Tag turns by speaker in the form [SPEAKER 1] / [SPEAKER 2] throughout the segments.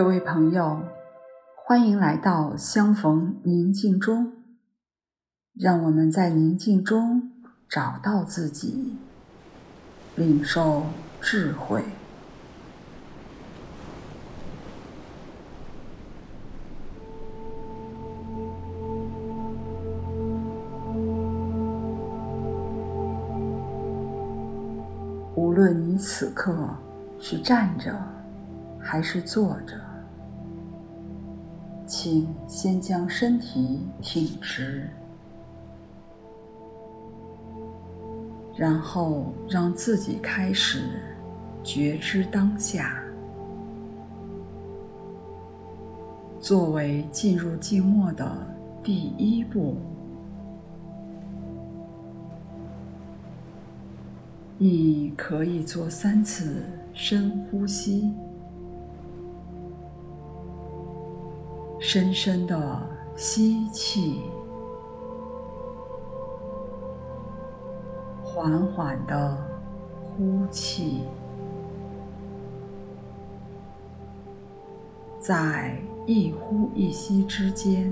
[SPEAKER 1] 各位朋友，欢迎来到相逢宁静中。让我们在宁静中找到自己，领受智慧。无论你此刻是站着，还是坐着，请先将身体挺直，然后让自己开始觉知当下。作为进入静默的第一步，你可以做三次深呼吸。深深的吸气，缓缓的呼气，在一呼一吸之间，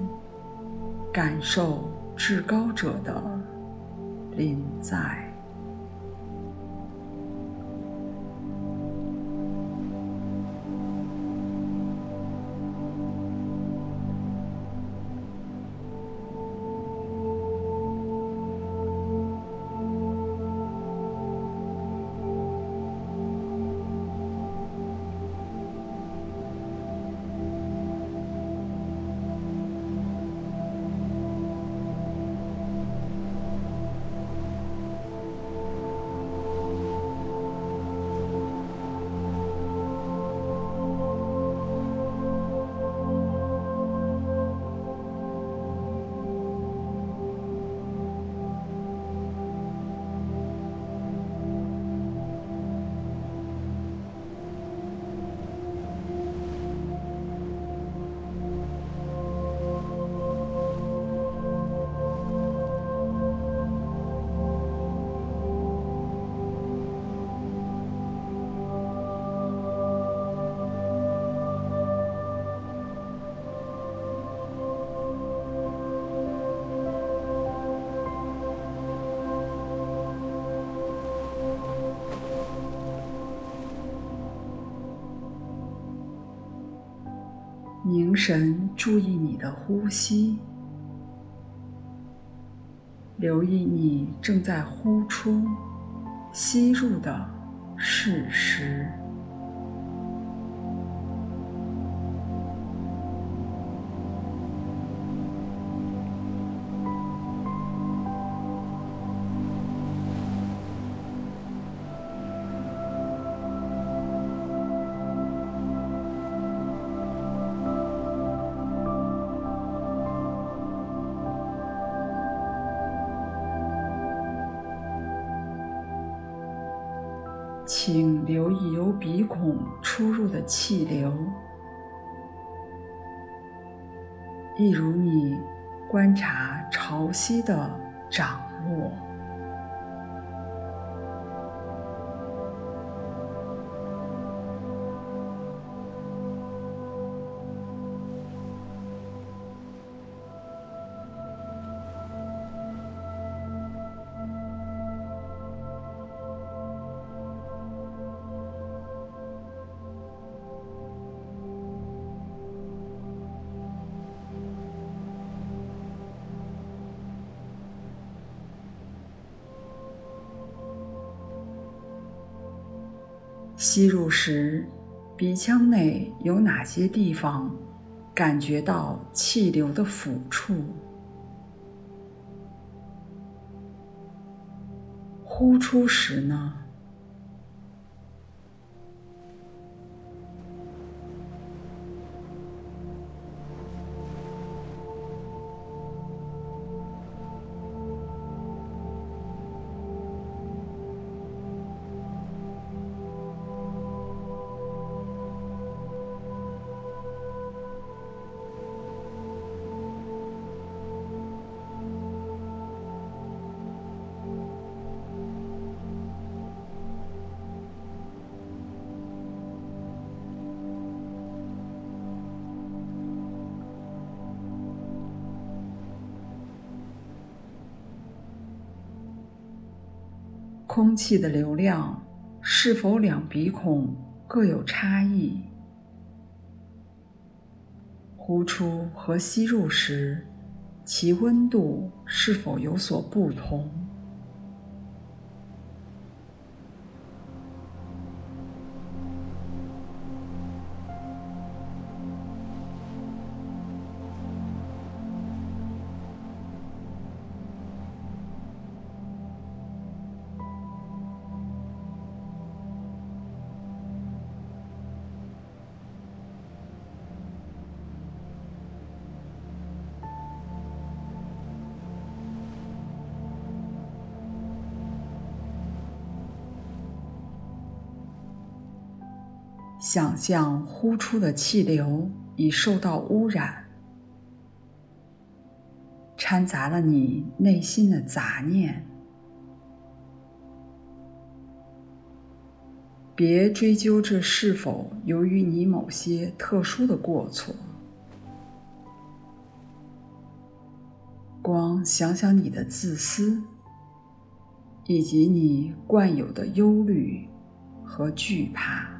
[SPEAKER 1] 感受至高者的临在。凝神注意你的呼吸，留意你正在呼出、吸入的事实。请留意由鼻孔出入的气流，一如你观察潮汐的涨落。吸入时，鼻腔内有哪些地方感觉到气流的抚触？呼出时呢？空气的流量是否两鼻孔各有差异？呼出和吸入时，其温度是否有所不同？想象呼出的气流已受到污染，掺杂了你内心的杂念。别追究这是否由于你某些特殊的过错，光想想你的自私，以及你惯有的忧虑和惧怕。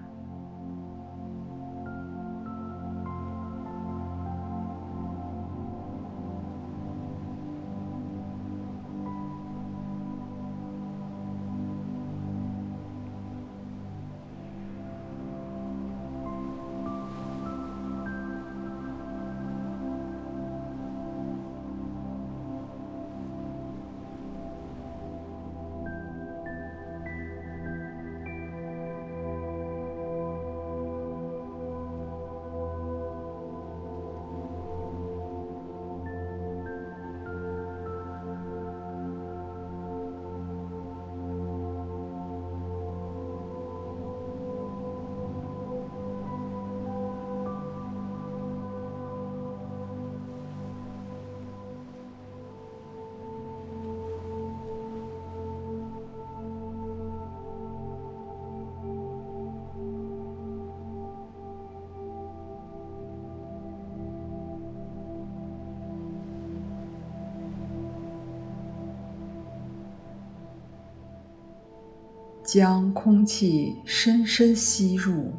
[SPEAKER 1] 将空气深深吸入，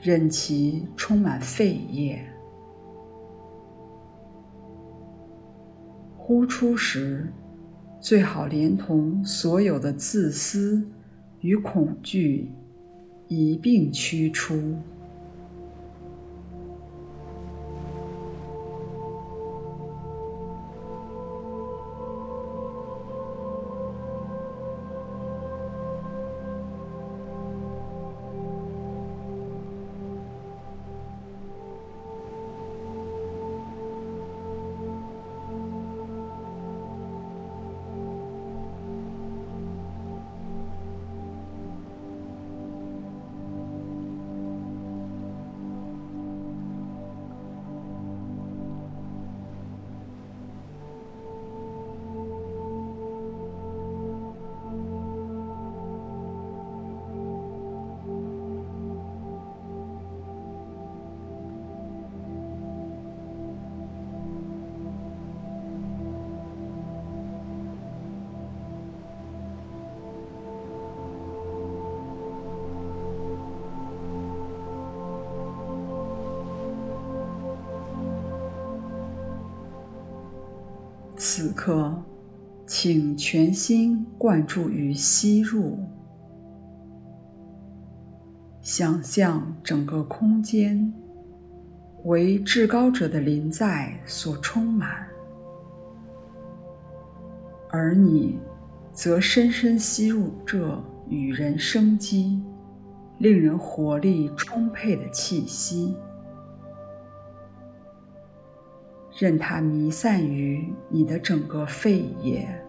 [SPEAKER 1] 任其充满肺叶。呼出时，最好连同所有的自私与恐惧一并驱出。此刻，请全心贯注于吸入，想象整个空间为至高者的临在所充满，而你则深深吸入这与人生机、令人活力充沛的气息。任它弥散于你的整个肺叶。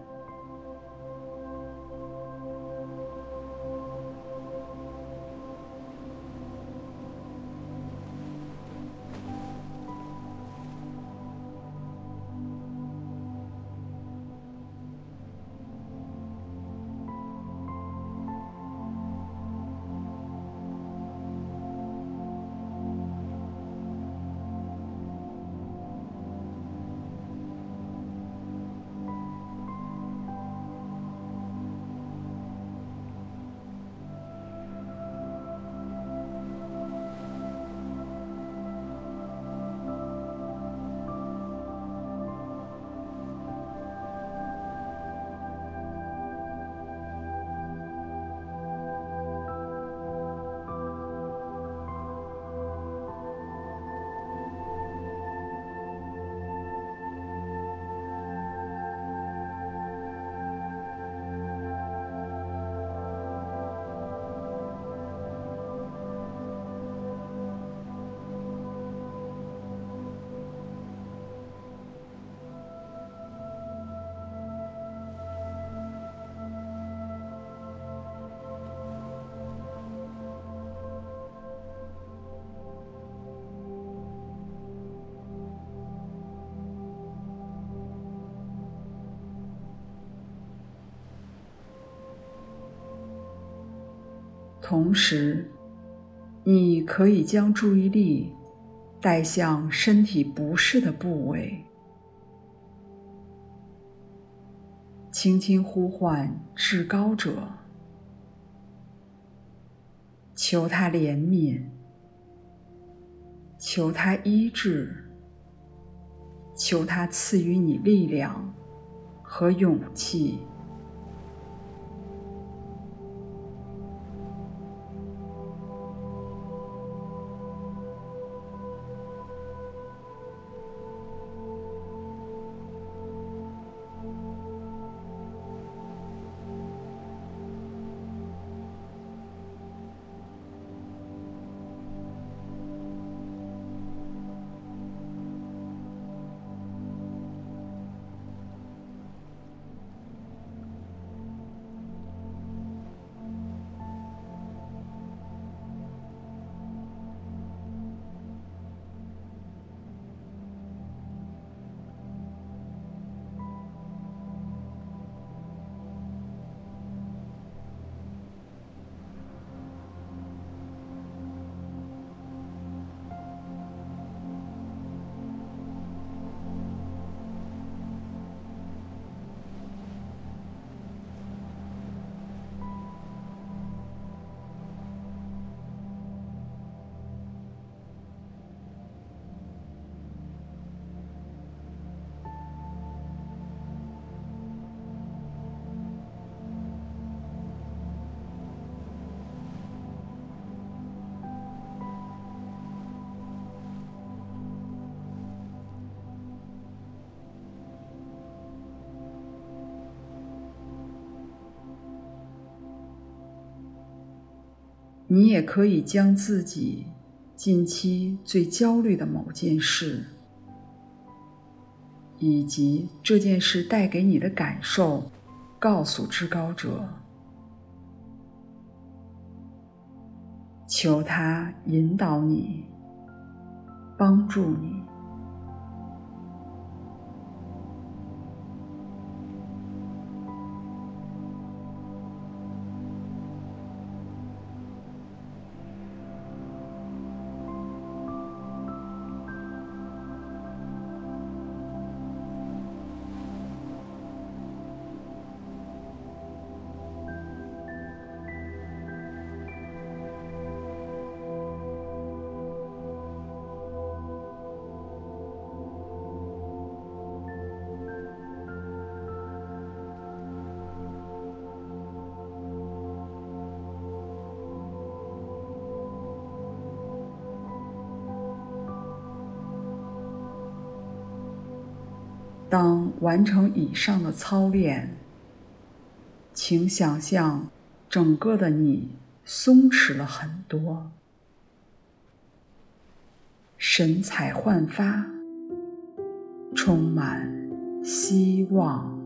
[SPEAKER 1] 同时，你可以将注意力带向身体不适的部位，轻轻呼唤至高者，求他怜悯，求他医治，求他赐予你力量和勇气。你也可以将自己近期最焦虑的某件事，以及这件事带给你的感受，告诉至高者，求他引导你，帮助你。当完成以上的操练，请想象整个的你松弛了很多，神采焕发，充满希望。